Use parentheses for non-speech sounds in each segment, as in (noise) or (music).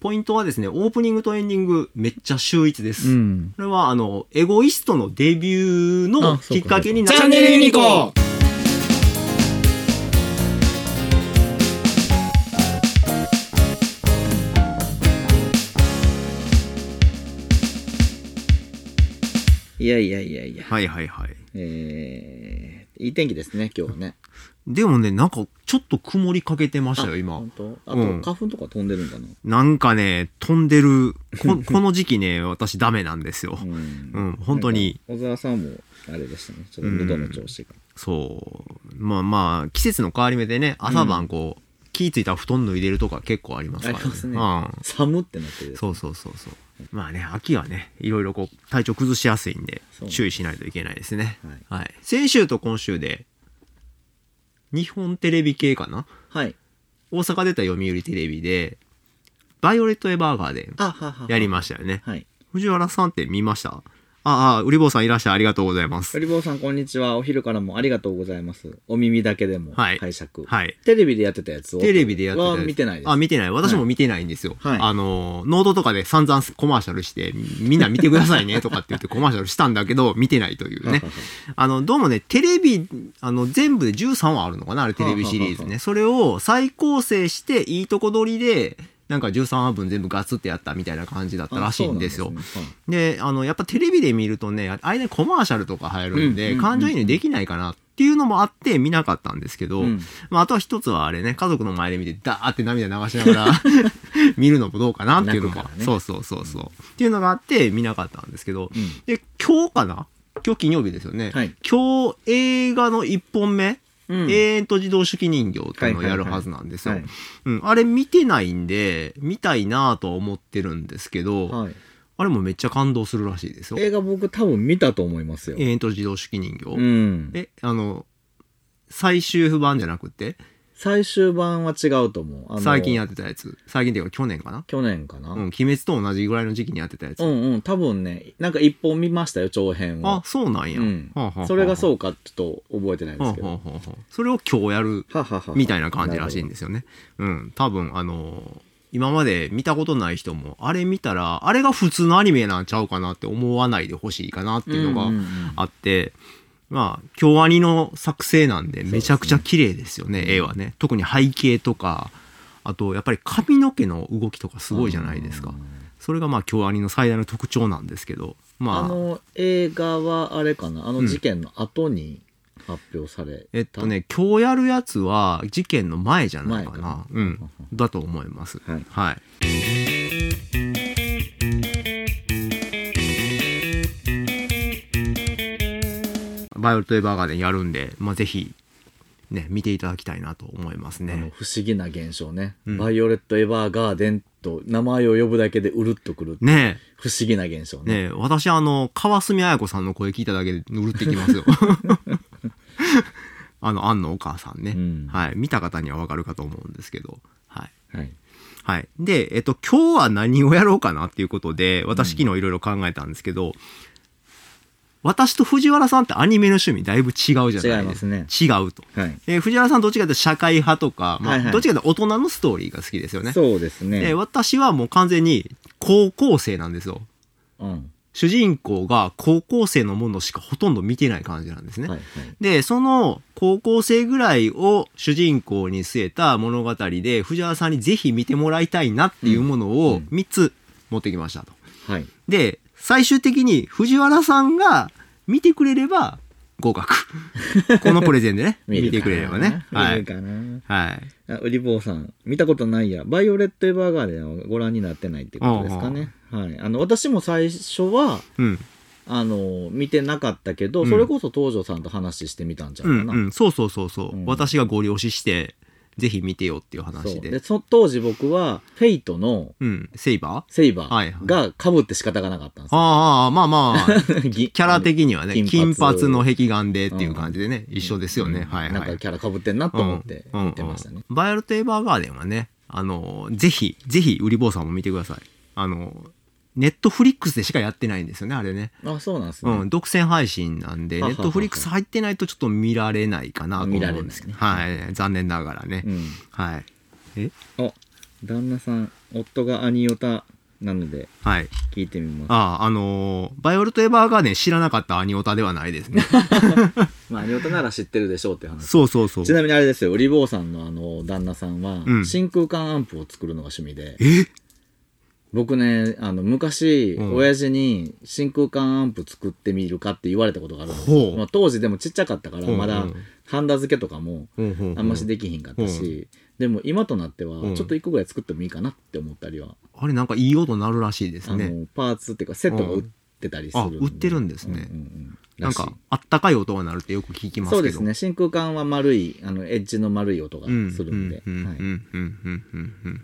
ポイントはですね、オープニングとエンディングめっちゃ秀逸です。うん。これはあの、エゴイストのデビューのきっかけになチャンネルユニコいやいやいやいや。はいはいはい。えー、いい天気ですね、今日はね。(laughs) でもね、なんかちょっと曇りかけてましたよ、あ今本。当？あと、うん花粉とか飛んでるんだな。なんかね、飛んでる、こ (laughs) この時期ね、私ダメなんですよ。うんうん、本当に。小沢さんも、あれでしたね。ちょっと喉の調子が。そう。まあまあ、季節の変わり目でね、朝晩こう、気ぃついたら布団脱いでるとか結構ありますからありますねうん。寒ってなってる。そうそうそうそう。まあね、秋はね、いろいろこう、体調崩しやすいんで注意しないといけないですね。ははい。先週と今週で、日本テレビ系かな？はい。大阪出た読売テレビで、バイオレット・エヴァーガーデン。やりましたよね。はい。藤原さんって見ました？ああ、ウリボーさんいらっしゃいありがとうございます。ウリ坊さん、こんにちは。お昼からもありがとうございます。お耳だけでもはい拝借。はい。テレビでやってたやつを？テレビでやってたやつは見てないです。あ、見てない。私も見てないんですよ。はいあの、ノートとかで散々コマーシャルして、みんな見てくださいねとかって言ってコマーシャルしたんだけど、見てないというね。あの、どうもね、テレビ、あの、全部で13話あるのかなあれテレビシリーズね。それを再構成して、いいとこ取りで、なんか13話分全部ガツってやったみたいな感じだったらしいんですよ。ですね。で、あの、やっぱテレビで見るとね、あれね、コマーシャルとか入るんで、うんうんうん。うん感情移入できないかなっていうのもあって見なかったんですけど、うん。まあ、あとは一つはあれね、家族の前で見て、ダーって涙流しながら (laughs) 見るのもどうかなっていうのも、ね。そうそうそうそう、っていうのがあって見なかったんですけど、うん。で、今日かな？今日金曜日ですよね。はい。今日映画の一本目、うん永遠と自動手記人形っていうのをやるはずなんですよ。あれ見てないんで、見たいなとは思ってるんですけど、はい。あれもめっちゃ感動するらしいですよ。映画僕多分見たと思いますよ。永遠と自動手記人形。うん。え、あの、最終版じゃなくて、最終版は違うと思う。最近やってたやつ。最近っていうか去年かな？去年かな。うん、鬼滅と同じぐらいの時期にやってたやつ。うんうん、多分ね、なんか一本見ましたよ、長編を。あ、そうなんや。うんはあはあはあそれがそうかちょっと覚えてないですけど。はあはあはあそれを今日やるみたいな感じらしいんですよね。うん。多分、あのー今まで見たことない人も、あれ見たら、あれが普通のアニメなんちゃうかなって思わないでほしいかなっていうのがうんうんうんあって、まあ、京アニの作成なんで、めちゃくちゃ綺麗ですよね、絵はね。特に背景とか、あと、やっぱり髪の毛の動きとかすごいじゃないですか。それがまあ、京アニの最大の特徴なんですけど、まあ、あの映画はあれかな？あの事件の後に発表された、えっとね、今日やるやつは事件の前じゃないかな。うん。だと思います。はいはい。バイオレット・エヴァーガーデンやるんで、まあ、ぜひ、ね、見ていただきたいなと思いますあのね。不思議な現象ね、うんバイオレット・エヴァーガーデンと名前を呼ぶだけでうるっとくるね不思議な現象え、ねねえ、私あの、川澄彩子さんの声聞いただけでうるってきますよ。(laughs) あの、アンのお母さんね。うんはい。見た方にはわかるかと思うんですけど。はい。はいはい。で、えっと、今日は何をやろうかなっていうことで、私昨日いろいろ考えたんですけど、私と藤原さんってアニメの趣味だいぶ違うじゃない？ですか。違いますね違うと。はい、え藤原さんどっちかというと社会派とか、まあ、はいはいどっちかというと大人のストーリーが好きですよね。そうですね、で、私はもう完全に高校生なんですよ。うん主人公が高校生のものしかほとんど見てない感じなんですね。はいはいで、その高校生ぐらいを主人公に据えた物語で、藤原さんにぜひ見てもらいたいなっていうものうをん3つ持ってきましたと。はいで、最終的に藤原さんが見てくれれば合格。(laughs) このプレゼンでね、見てくれればね。はい。はい。あウリボーさん見たことないやバイオレット・エヴァーガーデンはご覧になってないってことですかねはいあの私も最初はうん。あの見てなかったけど、うんそれこそ東條さんと話してみたんじゃうないかな、んうん。そうそうそうそう。うん私がご了承して、ぜひ見てよっていう話で。でそ当時僕はフェイトのうん。セイバー？セイバーがかぶって仕方がなかったんですよ、ああ、まあまあ。(laughs) キキャラ的にはね、金金髪髪の碧眼でっていう感じでね、一緒ですよね。はいはい。なんかキャラかぶってんなと思ってうん見てましたね、バイオレット・エヴァーガーデンはね、あの、ぜひ、ぜひ、ウリ坊さんも見てください。あの、ネットフリックスでしかやってないんですよね、あれね。あそうなんですね、うん、独占配信なんで、ネットフリックス入ってないとちょっと見られないかなと思うんですけど、はい、残念ながらね。うんはい。え？あ旦那さん、夫がアニオタなので、はい。聞いてみます。ああ、あのーバイオルト・エヴァーガーデン知らなかったアニオタではないですね。(laughs) まあ、アニオタなら知ってるでしょうって話。そうそうそうち。なみにあれですよ、ウリボーさんのあの、旦那さんは、うん真空管アンプを作るのが趣味で、え？僕ね、あの、昔、うん。親父に真空管アンプ作ってみるかって言われたことがあるんですほう。よ。まあ、当時でもちっちゃかったから、うんまだうん、ハンダ付けとかも、うんうんうんあんましできひんかったし、でも今となってはうん。ちょっと一個ぐらい作ってもいいかなって思ったりは、あれなんかいい音鳴るらしいですあね。のパーツっていうかセットが売ってたりする。ん。で、あ売ってるんですね。うんうんうん。なんからしい、あったかい音が鳴るってよく聞きますけど。そうですね。真空管は丸いあのエッジの丸い音がうん。するん。で、うん。うん。うん。うん。うん。うん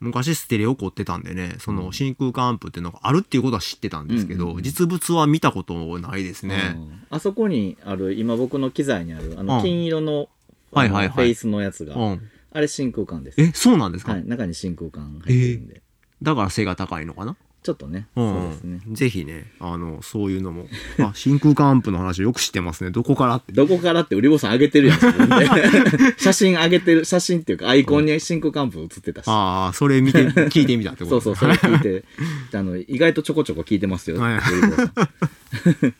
昔ステレオ凝ってたんでね、その真空管アンプっていうのがあるっていうことは知ってたんですけど、うんうんうん。実物は見たことないですね。うん。あそこにある今僕の機材にあるあうん。の金色の,、はいはいはい。フェイスのやつが、うん。あれ真空管です。え、そうなんですか、はい、中に真空管入ってるんで、だから背が高いのかな？ちょっとね、うんそうですねぜひね、あの、そういうのも。あ、真空管アンプの話よく知ってますね。どこからって。どこからって売り坊さん上げてるやん (laughs) 写真上げてる写真っていうかアイコンに真空管アンプ写ってたしああ、それ見て、聞いてみたってことそうそう、それ聞いて、あの、意外とちょこちょこ聞いてますよ。はいウリボーさん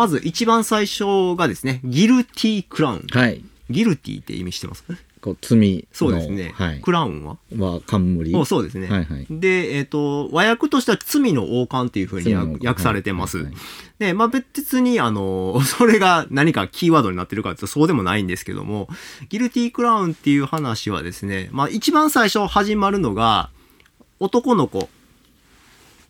まず一番最初がですね、ギルティークラウン。はい。ギルティーって意味してますかこう、罪の。そうですね。はい。クラウンは？は、冠。おそうですね。はいはいで、えっ、と、和訳としては罪の王冠っていうふうに訳されてます。はいはいで、まあ別に、あの、(laughs) それが何かキーワードになってるかっていうとそうでもないんですけども、ギルティークラウンっていう話はですね、まあ一番最初始まるのが、男の子、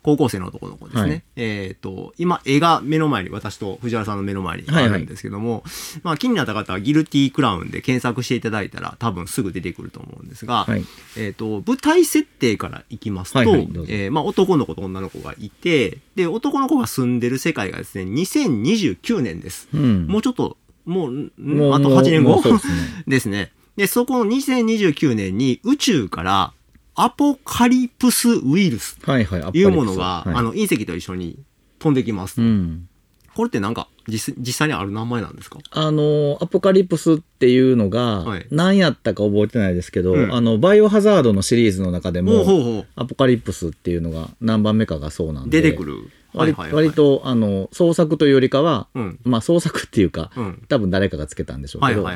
高校生の男の子ですね。はいえっ、と、今、絵が目の前に、私と藤原さんの目の前にあるんですけども、まあ気になった方はギルティークラウンで検索していただいたら多分すぐ出てくると思うんですが、はい。えっ、と、舞台設定からいきますと、はいはいえーまあ男の子と女の子がいて、で、男の子が住んでる世界がですね、2029年です。うん。もうちょっと、もう、んもうあと8年後。(laughs) ですね。で、そこの2029年に宇宙からアポカリプスウイルスはいはい。というものが、はいあの、隕石と一緒に飛んできますと。うん。これってなんか実、実際にある名前なんですか？あの、アポカリプスっていうのがはい、何やったか覚えてないですけど、うんあの、バイオハザードのシリーズの中でも、アポカリプスっていうのが何番目かがそうなんう。で。出てくる。割割。と、あの、創作というよりかは、うん。まあ創作っていうか、うん。多分誰かがつけたんでしょうけど、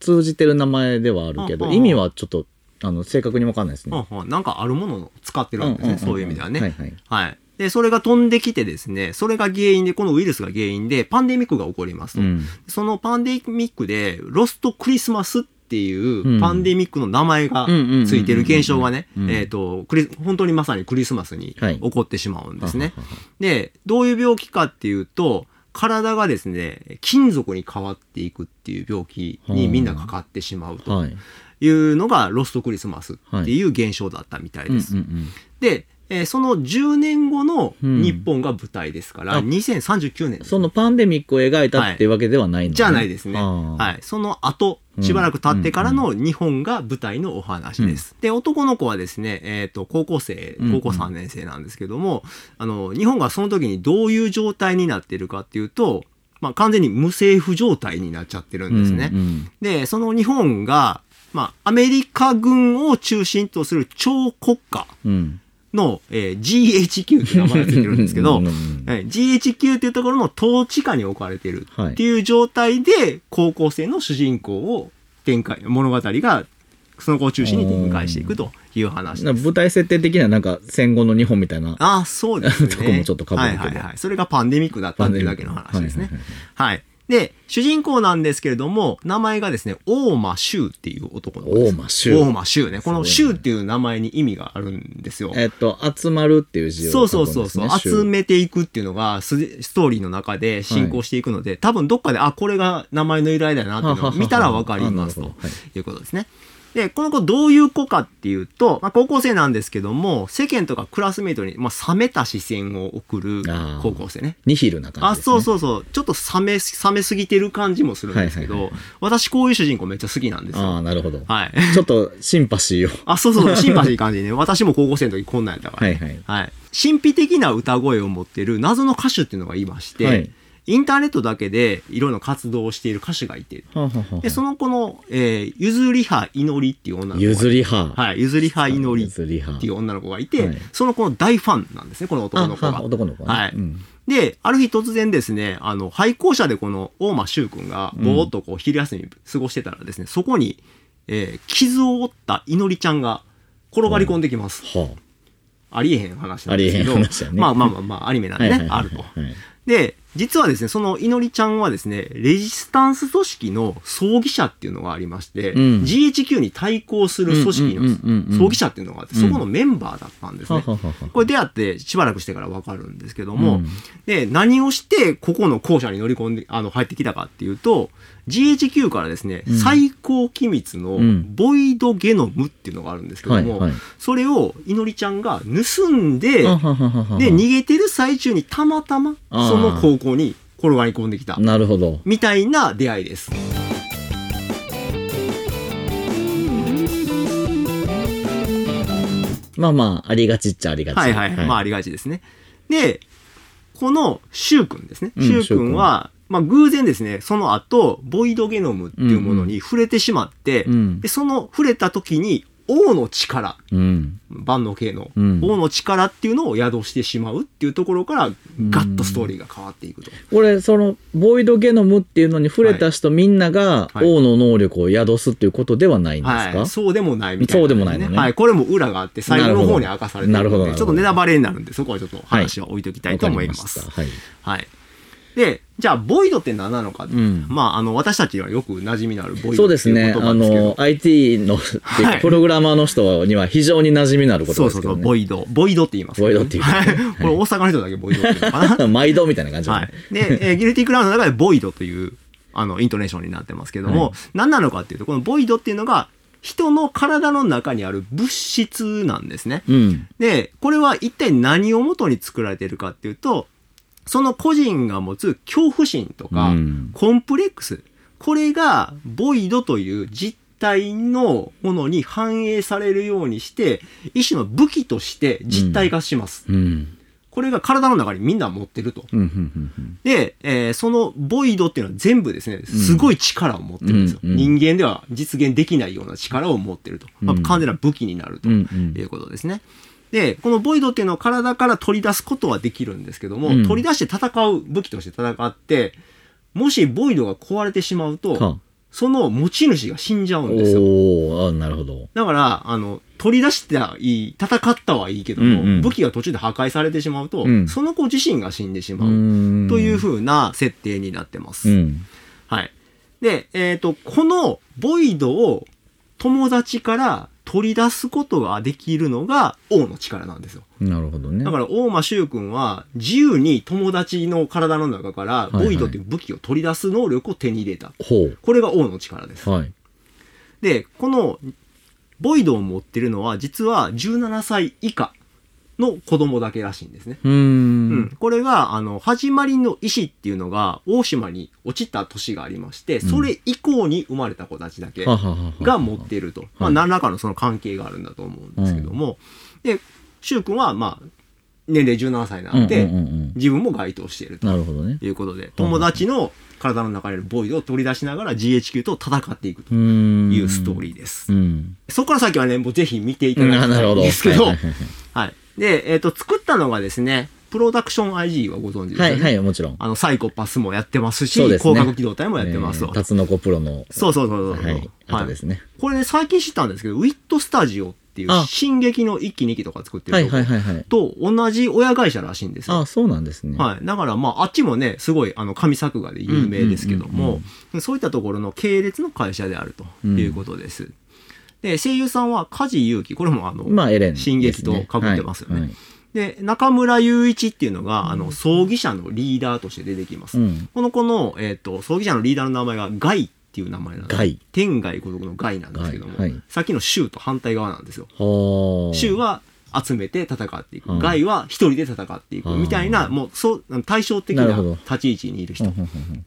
通じてる名前ではあるけど、意味はちょっと、あの、正確にわかんないですね。なんかあるものを使ってるわけですね。そういう意味ではね。はいはい。はい。で、それが飛んできてですね、それが原因で、このウイルスが原因で、パンデミックが起こりますと。うん。そのパンデミックで、ロストクリスマスっていううんパンデミックの名前がついてる現象がね、うんえっと、クリ本当にまさにクリスマスにはい起こってしまうんですね。はははで、どういう病気かっていうと、体がですね、金属に変わっていくっていう病気にみんなかかってしまうとはい。いうのがロストクリスマスっていう現象だったみたいです。うんうんで、えーその10年後のうん日本が舞台ですから、あ2039年そのパンデミックを描いたっていうわけではないんだ、じゃないですね。はい。その後、しばらく経ってからの日本が舞台のお話です。で、男の子はですね、えっ、と、高校生、うん高校3年生なんですけども、あの、日本がその時にどういう状態になっているかっていうと、まあ、完全に無政府状態になっちゃってるんですね。うんうん。で、その日本が、まあ、アメリカ軍を中心とする超国家うん。の、えー GHQ って名前がついてるんですけどはい GHQ っていうところの統治下に置かれてるはいっていう状態で、高校生の主人公を展開、物語がその子を中心に展開していくという話舞台設定的にはなんか戦後の日本みたいな。ああ、そうですね。とこもちょっと被るけどはいはいはい。それがパンデミックだったっていうだけの話ですね。はいはいはい。で、主人公なんですけれども、名前がですね、大間修っていう男の子です。大間修大間修ね。この修っていう名前に意味があるんですよ。えっと、集まるっていう字をそう書くんですね、そうそうそう、集めていくっていうのがスストーリーの中で進行していくので、多分どっかで、あ、これが名前の由来だなっていうのを見たらわかりますとい。いうことですね。で、この子どういう子かっていうと、まあ、高校生なんですけども、世間とかクラスメイトに、まあ、冷めた視線を送るあー高校生ね。ニヒルな感あ、じね。そうそうそう。ちょっと冷め、冷めすぎてる感じもするんですけど、はいはいはい私こういう主人公めっちゃ好きなんですあよ。あ、なるほど。はい。ちょっとシンパシーを。(laughs) あ、そうそう、シンパシー感じでね。私も高校生の時こんなんやったから。はいはい。はい。神秘的な歌声を持ってる謎の歌手っていうのがいまして、はいインターネットだけでいろいろな活動をしている歌手がいて、で、その子の、えー、ゆずりは祈りっていう女の子がゆずり派。はい、ゆずりは祈りっていう女の子がいて、はいその子の大ファンなんですね、この男の子が。男の子ねはい。うんで、ある日突然ですね、あの、廃校舎でこの大間修君がぼーっとこう昼休み過ごしてたらですね、そこに、えー傷を負った祈りちゃんが転がり込んできます。はありえへん話なんですけど、ねまあまあまあまあ、アニメなんあ。でね、はいはいはいあると。はいで、実はですね、その祈りちゃんはですね、レジスタンス組織の葬儀社っていうのがありまして、うん。GHQ に対抗する組織うんうんうんうんうん。の葬儀社っていうのがあって、そこのメンバーだったんですね。ははははこれ出会ってしばらくしてからわかるんですけども、うん。で、何をしてここの校舎に乗り込んで、あの、入ってきたかっていうと、GHQ からですね、うん。最高機密のうん。ボイドゲノムっていうのがあるんですけども、はいはい。それを祈りちゃんが盗んで、で、逃げてる最中にたまたまその高校に転がり込んできた。なるほど。みたいな出会いです。まあまあ、ありがちっちゃありがち。はいはいはい。まあありがちですね。で、このシュウ君ですね。うん君は、まあ偶然ですね、その後、ボイドゲノムっていうものに触れてしまって、うんで、その触れた時に、王の力、うん。万能系の。うん。王の力っていうのを宿してしまうっていうところから、ガッとストーリーが変わっていくと。これ、その、ボイドゲノムっていうのに触れた人みんながはい。王の能力を宿すっていうことではないんですか、はい、そうでもないみたいな、そうでもないのね。はい、これも裏があって、最後の方に明かされてるので、ちょっとネタバレになるんで、そこはちょっと話を置いときたいと思います。はい。はい。で、じゃあ、ボイドって何なのか。んまあ、あの、私たちにはよく馴染みのあるボイドそうですね。あ。の、IT の、はいプログラマーの人には非常に馴染みのある言葉そうそうそう、ですけどね。ボイド。ボイドって言います、ボイドって言うはい。これ大阪の人だけボイドって言うのかな。毎度みたいな感じ、はい。で、えーギルティクラウンの中でボイドという、あの、イントネーションになってますけども、はい何なのかっていうと、このボイドっていうのが、人の体の中にある物質なんですね。うん。で、これは一体何をもとに作られているかっていうと、その個人が持つ恐怖心とか、うんコンプレックス、これがボイドという実体のものに反映されるようにして、一種の武器として実体化します。うん。これが体の中にみんな持ってると。で、えーそのボイドっていうのは全部ですね、すごい力を持ってるんですよ。人間では実現できないような力を持ってると。まあうん完全な武器になるということですね。で、このボイドっていうのを体から取り出すことはできるんですけども、うん取り出して戦う武器として戦って、もしボイドが壊れてしまうと、はその持ち主が死んじゃうんですよ。おー、あなるほど。だから、あの、取り出してはいい、戦ったはいいけども、うんうん武器が途中で破壊されてしまうと、うんその子自身が死んでしまう。んという風な設定になってます。うん。はい。で、えっ、と、このボイドを友達から取り出すことができるのが王の力なんですよ。なるほどね。だから大間修君は自由に友達の体の中からいはいボイドっていう武器を取り出す能力を手に入れた。ほう。これが王の力です。はい。で、このボイドを持ってるのは実は17歳以下の子供だけらしいんですね。うー。うんん、これが、あの、始まりの石っていうのが、大島に落ちた年がありまして、それ以降に生まれた子たちだけが持っていると。まあ、何らかのその関係があるんだと思うんですけども、で、柊君は、まあ、年齢17歳になって、うんうんうんうん自分も該当しているとなるほどね。いうことで、友達の体の中にあるボイドを取り出しながら GHQ と戦っていくと。いうストーリーです。うん。そこから先はね、もうぜひ見ていただきあなるほど。たいんですけど、はいはいはいはい。で、えっ、と、作ったのがですね、プロダクション IG はご存知ですよね。はい、はい、もちろん。あの、サイコパスもやってますし、ね広角機動隊もやってますと。えータツノコプロの。そうそうそうそう。はい。あとですね。これね、最近知ったんですけど、ウィットスタジオっていう、あ進撃の1期2期とか作ってはい、るとこはい、はい、はい。と同じ親会社らしいんですよ。あ、そうなんですね。はい。だから、まあ、あっちもね、すごい、あの、神作画で有名ですけどうんうんうんも、そういったところの系列の会社であるということです。で、声優さんは梶裕貴、これもあの、まあ、エレンね。進撃と被ってますよね。はい。はい。で、中村雄一っていうのが、あの、葬儀社のリーダーとして出てきます。うん。この子の、えっ、と、葬儀社のリーダーの名前がガイっっていう名前なんです。外天外孤独の外なんですけども、外はい。さっきの衆と反対側なんですよ。はあ。衆は集めて戦っていく、うん。外は一人で戦っていく。みたいな、うんもうそう対照的な立ち位置にいる人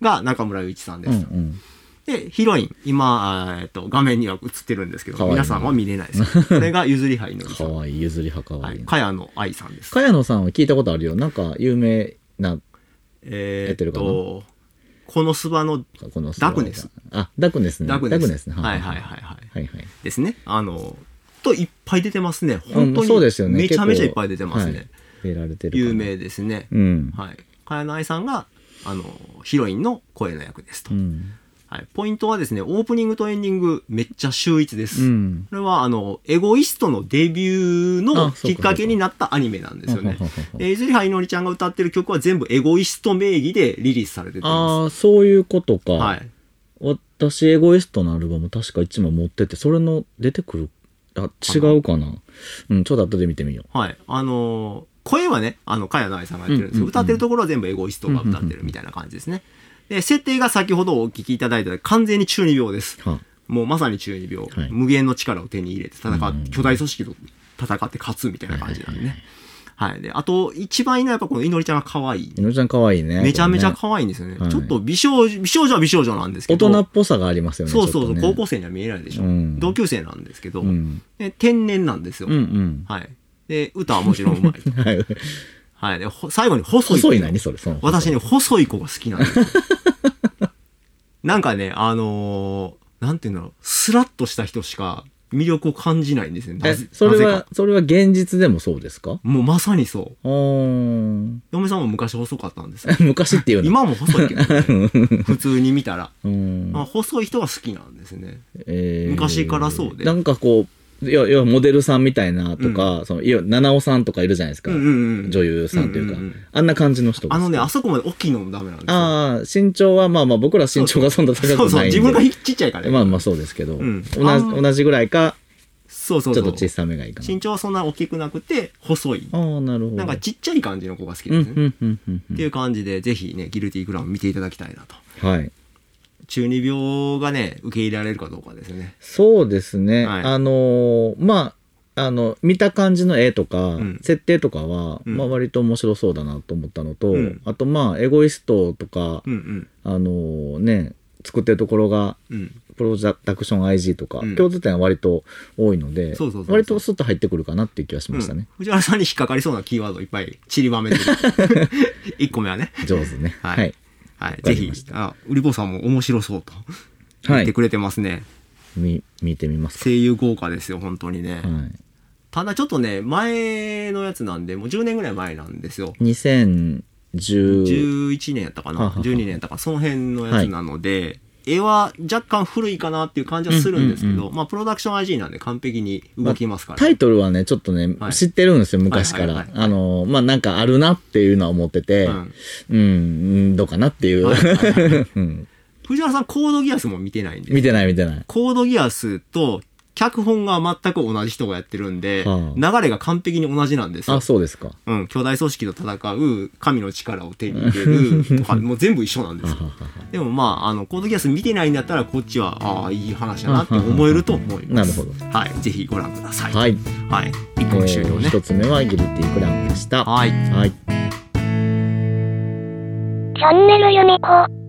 が中村雄一さんです。うんうんで、ヒロイン、今、えっと、画面には映ってるんですけど、皆さんは見れないです。(laughs) これがゆずりはいのりさん。かわいい譲り派かわはいい。い茅野愛さんです。茅野さんは聞いたことあるよなんか有名なえっと、このスバのこのダクネスあダクネスねダクネス。ねはいはいはいはい。はいはいですね。あの、といっぱい出てますね。本当うんそうですよねにめちゃめちゃいっぱい出てますね。はい出られてる有名ですね。うんはい。茅野愛さんが、あの、ヒロインの声の役ですと。うんはい。ポイントはですね、オープニングとエンディングめっちゃ秀逸です。うんこれは、あの、エゴイストのデビューのきっかけになったアニメなんですよねほうほうほうほ。うで、いずりはいのりちゃんが歌ってる曲は全部エゴイスト名義でリリースされててまああそういうことかす。はい。私エゴイストのアルバム確か1枚持っててそれの出てくるあ違うかなうんちょっと後で見てみよはい。あのー声はね、あの、茅野愛さんがやってるんですけど、うんうんうん歌ってるところは全部エゴイストが歌ってるみたいな感じですね。で、設定が先ほどお聞きいただいた完全に中二病です。もうまさに中二病。はい無限の力を手に入れて戦うんって、巨大組織と戦って勝つみたいな感じなんでね。はい。で、あと、一番いいのはやっぱこのいのりちゃんが可愛い。いのりちゃん可愛いねめちゃめちゃこ可愛いんですよね。はいちょっと美少女、美少女は美少女なんですけど。大人っぽさがありますよねそうそうそう、ね高校生には見えないでしょ。うん同級生なんですけど、うんで天然なんですよ。うんうんはい。で、歌はもちろんうまい。(laughs) はいはい。で、ほ最後に細い。細い何それその私ね、細い子が好きなんですよ。(laughs) なんかね、あのーなんていうんだろう、スラッとした人しか魅力を感じないんですよね。なえぜそれなぜかはそれは現実でもそうですか？もうまさにそう。あー嫁さんも昔細かったんですよ。(laughs) 昔っていうの今も細いけど、ね、(laughs) 普通に見たら。うんまあ、細い人が好きなんですね。えー昔からそうでなんかこういやいやモデルさんみたいなとか、そのいや七尾さんとかいるじゃないですか、うんうんうん女優さんというか、うんうんうん。あんな感じの人があのね、あそこまで大きいのもダメなんですよ。ああ身長はまあまあ僕ら身長がそんな高くないんで。そうそう、自分がちっちゃいからね。まあまあそうですけど、ん。同じ同じぐらいかそうそう。ちょっと小さめがいいかな。身長はそんな大きくなくて、細い。ああなるほど。なんかちっちゃい感じの子が好きうんですね。うんうんうんっていう感じで、ぜひね、ギルティグラム見ていただきたいなと。うんはい中二病がね、受け入れられるかどうかですね。そうですね、はい。あのーまああの見た感じの絵とか、ん。設定とかは、うん。まあ、割と面白そうだなと思ったのと、うん。あとまあエゴイストとか、うんうん。あのーね作ってるところがうん。プロダクション IG とか、うん。共通点は割と多いので割とスッと入ってくるかなっていう気がしましたね、藤原さんに引っかかりそうなキーワードいっぱい散りばめてる。(laughs) 1個目はね。上手ね。はい。はい、はい。かぜひあ、ウリボさんも面白そうとはい言ってくれてますね。み見てみますか声優豪華ですよ、本当にね。はいただちょっとね、前のやつなんで、もう10年ぐらい前なんですよ。2010 11年やったかなははは ?12 年やったかその辺のやつなので、絵は若干古いかなっていう感じはするんですけど、まあ、プロダクション IG なんで完璧に動きますから。タイトルはねちょっとね、はい。知ってるんですよ昔から、あのまあなんかあるなっていうのは思ってて。うん。うん、うん、どうかなっていう、(laughs) 藤原さん、コードギアスも見てないんで。見てない見てない。コードギアスと脚本が全く同じ人がやってるんで、は流れが完璧に同じなんですよあ。そうですかうん、巨大組織と戦う神の力を手に入れるとか、(laughs) もう全部一緒なんですよ。でもまあ、あの、コードギアス見てないんだったら、こっちは、ああ、いい話だなって思えると思います。なるほど。はい。ぜひご覧ください。。はいい、はい。一個終了ね。一つ目はギルティクラウンでしたはい。はいチャンネルユニコ